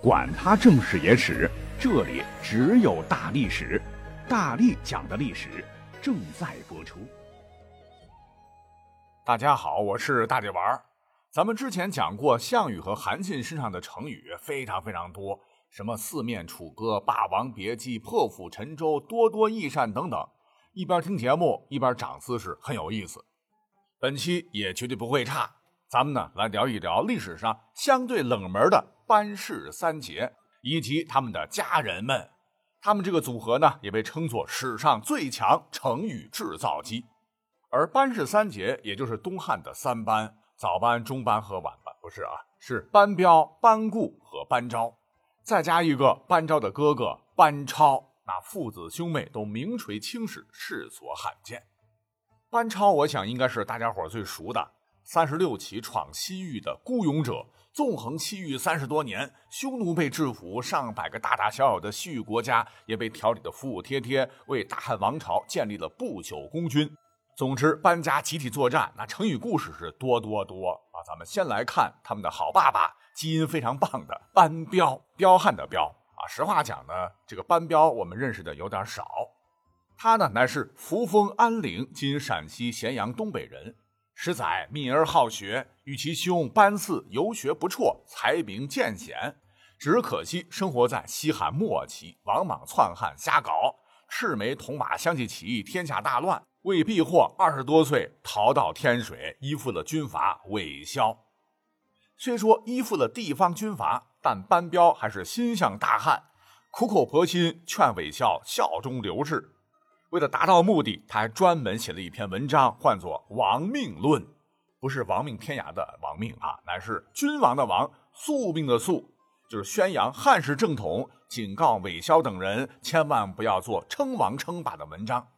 管他正史野史，这里只有大历史，大力讲的历史正在播出。大家好，我是大力丸儿。咱们之前讲过项羽和韩信身上的成语非常非常多，什么四面楚歌、霸王别姬、破釜沉舟、多多益善等等。一边听节目一边长姿势，很有意思。本期也绝对不会差。咱们呢来聊一聊历史上相对冷门的班氏三杰以及他们的家人们。他们这个组合呢也被称作史上最强成语制造机。而班氏三杰也就是东汉的三班：早班、中班和晚班，不是啊，是班彪、班固和班昭，再加一个班昭的哥哥班超。那父子兄妹都名垂青史，世所罕见。班超，我想应该是大家伙最熟的。三十六起闯西域的孤勇者，纵横西域三十多年，匈奴被制服，上百个大大小小的西域国家也被调理的服服帖帖，为大汉王朝建立了不朽功勋。总之，班家集体作战，那成语故事是多多多啊！咱们先来看他们的好爸爸，基因非常棒的班彪，彪悍的彪啊。实话讲呢，这个班彪我们认识的有点少。他呢，乃是扶风安陵（今陕西咸阳东北）人。十载敏而好学，与其兄班次游学不辍，才名渐显。只可惜生活在西汉末期，王莽篡汉，瞎搞，赤眉铜马相继起义，天下大乱。为避祸，二十多岁逃到天水，依附了军阀韦骁。虽说依附了地方军阀，但班彪还是心向大汉，苦口婆心劝韦骁效忠刘氏。为了达到目的，他还专门写了一篇文章，唤作《亡命论》，不是亡命天涯的亡命啊，乃是君王的王，宿命的宿，就是宣扬汉室正统，警告韦骁等人千万不要做称王称霸的文章。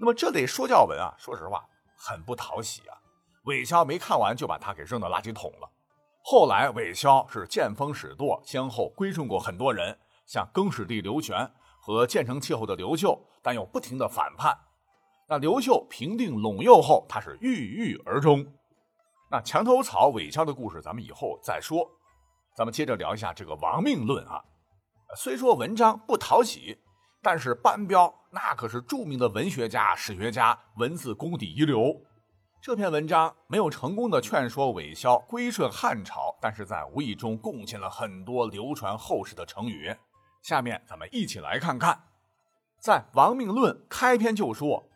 那么这类说教文啊，说实话很不讨喜啊。韦骁没看完就把他给扔到垃圾桶了。后来韦骁是见风使舵，先后归顺过很多人，像更始帝刘玄。和建成气候的刘秀，但又不停的反叛。那刘秀平定陇右后，他是郁郁而终。那墙头草韦骁的故事，咱们以后再说。咱们接着聊一下这个亡命论啊。虽说文章不讨喜，但是班彪那可是著名的文学家、史学家，文字功底一流。这篇文章没有成功的劝说韦骁归顺汉朝，但是在无意中贡献了很多流传后世的成语。下面咱们一起来看看，在《亡命论》开篇就说：“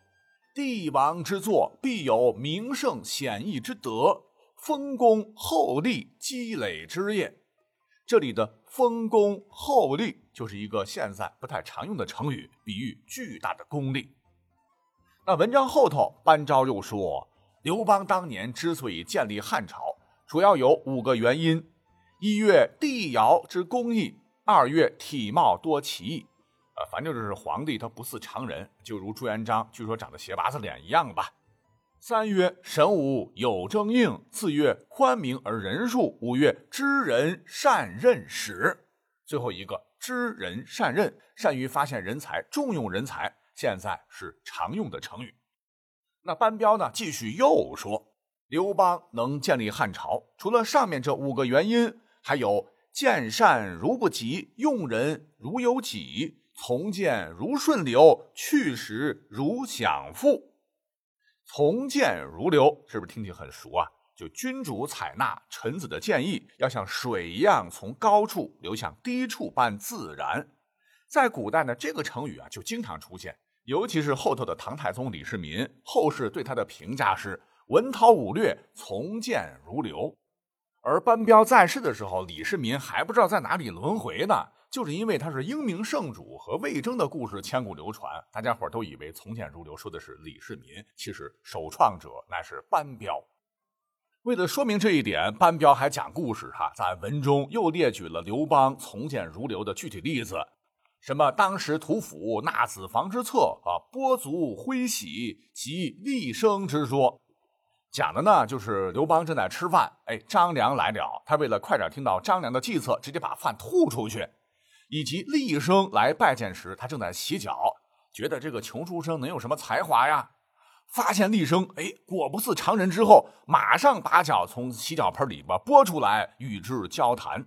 帝王之作，必有名胜显逸之德，丰功厚利积累之业。”这里的“丰功厚利”就是一个现在不太常用的成语，比喻巨大的功力。那文章后头，班昭又说：“刘邦当年之所以建立汉朝，主要有五个原因：一月帝尧之公义。”二月体貌多奇异，呃，反正就是皇帝他不似常人，就如朱元璋，据说长得斜八字脸一样吧。三月神武有征应，四月宽明而仁恕，五月知人善任使。最后一个知人善任，善于发现人才，重用人才，现在是常用的成语。那班彪呢，继续又说，刘邦能建立汉朝，除了上面这五个原因，还有。见善如不及，用人如有己，从谏如顺流，去时如享富。从谏如流，是不是听起很熟啊？就君主采纳臣子的建议，要像水一样从高处流向低处般自然。在古代呢，这个成语啊就经常出现，尤其是后头的唐太宗李世民，后世对他的评价是文韬武略，从谏如流。而班彪在世的时候，李世民还不知道在哪里轮回呢。就是因为他是英明圣主和魏征的故事千古流传，大家伙都以为从谏如流说的是李世民，其实首创者乃是班彪。为了说明这一点，班彪还讲故事哈，在文中又列举了刘邦从谏如流的具体例子，什么当时屠府纳子房之策啊，波足挥喜及厉声之说。讲的呢，就是刘邦正在吃饭，哎，张良来了，他为了快点听到张良的计策，直接把饭吐出去；以及厉声来拜见时，他正在洗脚，觉得这个穷书生能有什么才华呀？发现厉声，哎，果不似常人之后，马上把脚从洗脚盆里边拨出来与之交谈。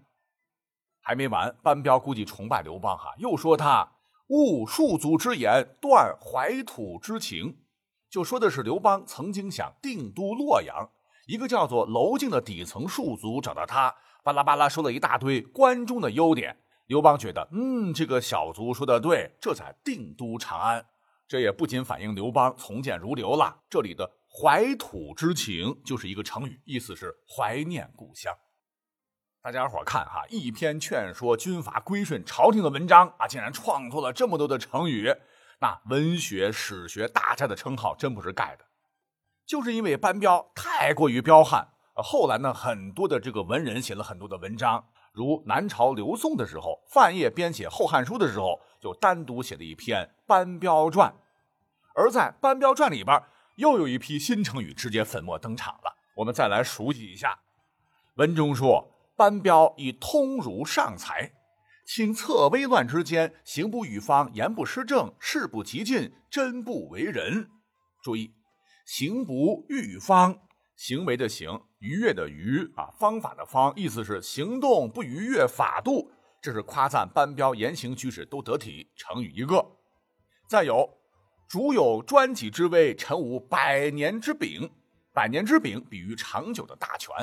还没完，班彪估计崇拜刘邦哈，又说他误戍卒之言，断怀土之情，就说的是刘邦曾经想定都洛阳，一个叫做娄敬的底层庶族找到他，巴拉巴拉说了一大堆关中的优点。刘邦觉得，嗯，这个小卒说的对，这才定都长安。这也不仅反映刘邦从谏如流了，这里的怀土之情就是一个成语，意思是怀念故乡。大家伙看哈，一篇劝说军阀归顺朝廷的文章啊，竟然创作了这么多的成语，那文学史学大家的称号真不是盖的。就是因为班彪太过于彪悍，后来呢，很多的这个文人写了很多的文章，如南朝刘宋的时候，范晔编写《后汉书》的时候，就单独写了一篇《班彪传》，而在《班彪传》里边，又有一批新成语直接粉墨登场了。我们再来熟悉一下，文中说。班彪以通儒尚才，请策危乱之间，行不与方，言不失正，事不急进，真不为人。注意，行不御方，行为的行，逾越的逾啊，方法的方，意思是行动不逾越法度。这是夸赞班彪言行举止都得体，成语一个。再有，主有专己之威，臣无百年之柄。百年之柄，比喻长久的大权。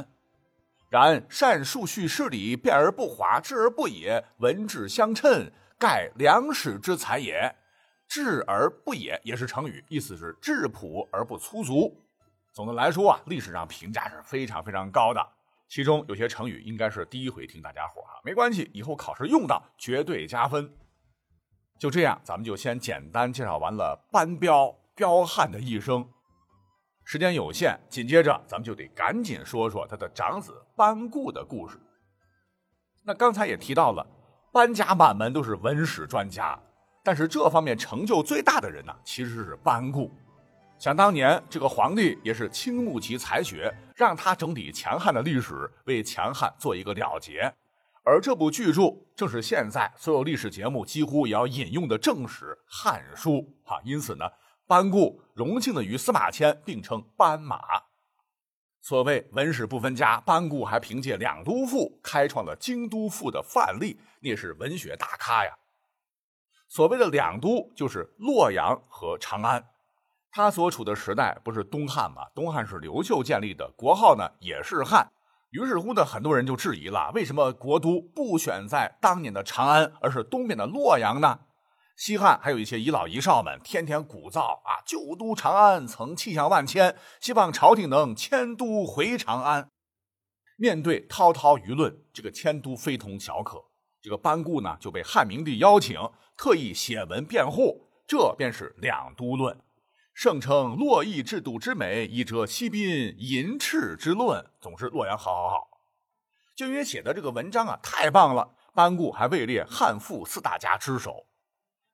然善数序事理，辩而不华，智而不也，文质相称，盖良史之才也。质而不也也是成语，意思是质朴而不粗俗。总的来说啊，历史上评价是非常非常高的。其中有些成语应该是第一回听大家伙哈，没关系，以后考试用到绝对加分。就这样，咱们就先简单介绍完了班彪彪悍的一生。时间有限，紧接着咱们就得赶紧说说他的长子班固的故事。那刚才也提到了，班家满门都是文史专家，但是这方面成就最大的人呢，其实是班固。想当年，这个皇帝也是倾慕其才学，让他整理强悍的历史，为强悍做一个了结。而这部巨著正是现在所有历史节目几乎也要引用的正史《汉书》哈，因此呢。班固荣幸的与司马迁并称班马。所谓文史不分家，班固还凭借《两都赋》开创了京都赋的范例，那是文学大咖呀。所谓的两都就是洛阳和长安。他所处的时代不是东汉吗？东汉是刘秀建立的，国号呢也是汉。于是乎呢，很多人就质疑了：为什么国都不选在当年的长安，而是东边的洛阳呢？西汉还有一些遗老遗少们天天鼓噪啊，旧都长安曾气象万千，希望朝廷能迁都回长安。面对滔滔舆论，这个迁都非同小可。这个班固呢就被汉明帝邀请，特意写文辩护，这便是两都论，盛称洛邑制度之美，以折西宾淫斥之论。总之，洛阳好好好。就因为写的这个文章啊太棒了，班固还位列汉赋四大家之首。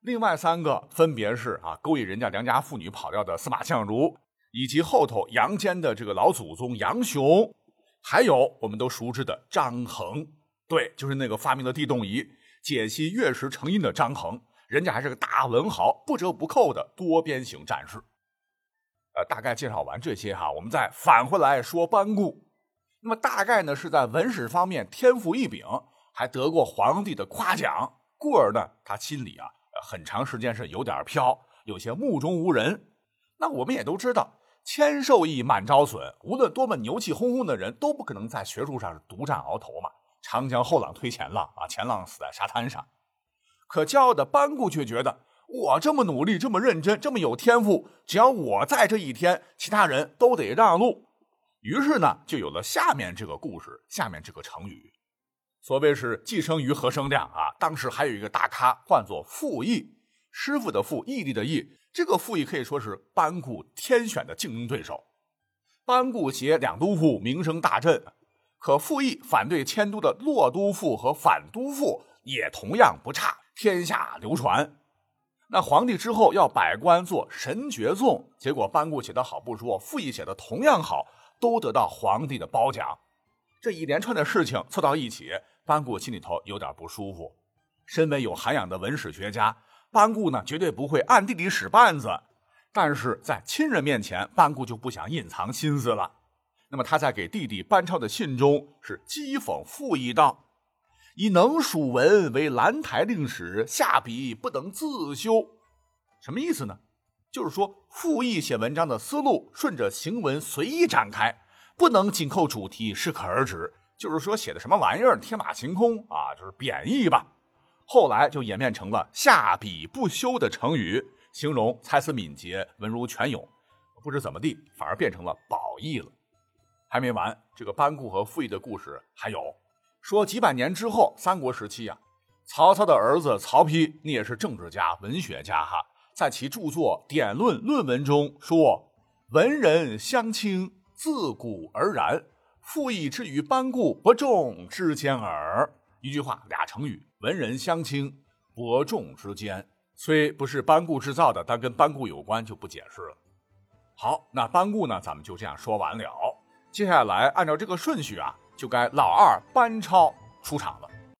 另外三个分别是啊，勾引人家良家妇女跑掉的司马相如，以及后头杨坚的这个老祖宗杨雄，还有我们都熟知的张衡。对，就是那个发明了地动仪、解析月食成因的张衡，人家还是个大文豪，不折不扣的多边形战士。呃，大概介绍完这些哈，我们再返回来说班固。那么大概呢是在文史方面天赋异禀，还得过皇帝的夸奖，故而呢他心里啊。很长时间是有点飘，有些目中无人。那我们也都知道，千受益满招损，无论多么牛气哄哄的人，都不可能在学术上独占鳌头嘛。长江后浪推前浪啊，前浪死在沙滩上。可骄傲的班固却觉得，我这么努力，这么认真，这么有天赋，只要我在这一天，其他人都得让路。于是呢，就有了下面这个故事，下面这个成语。所谓是寄生于何生亮啊！当时还有一个大咖，唤作傅毅，师傅的傅，毅力的毅。这个傅毅可以说是班固天选的竞争对手。班固写两都赋，名声大振。可傅毅反对迁都的洛都赋和反都赋，也同样不差，天下流传。那皇帝之后要百官做神爵颂，结果班固写的好不说，傅毅写的同样好，都得到皇帝的褒奖。这一连串的事情凑到一起。班固心里头有点不舒服。身为有涵养的文史学家，班固呢绝对不会暗地里使绊子。但是在亲人面前，班固就不想隐藏心思了。那么他在给弟弟班超的信中是讥讽傅毅道：“以能属文为兰台令史，下笔不能自修。什么意思呢？就是说复议写文章的思路顺着行文随意展开，不能紧扣主题，适可而止。就是说写的什么玩意儿，天马行空啊，就是贬义吧。后来就演变成了下笔不休的成语，形容才思敏捷、文如泉涌。不知怎么地，反而变成了褒义了。还没完，这个班固和傅毅的故事还有。说几百年之后，三国时期啊，曹操的儿子曹丕，你也是政治家、文学家哈，在其著作《典论》论文中说：“文人相轻，自古而然。傅毅之于班固不重之间耳。”一句话，俩成语：“文人相轻，伯仲之间。”虽不是班固制造的，但跟班固有关，就不解释了。好，那班固呢，咱们就这样说完了。接下来按照这个顺序啊。就该老二班超出场了。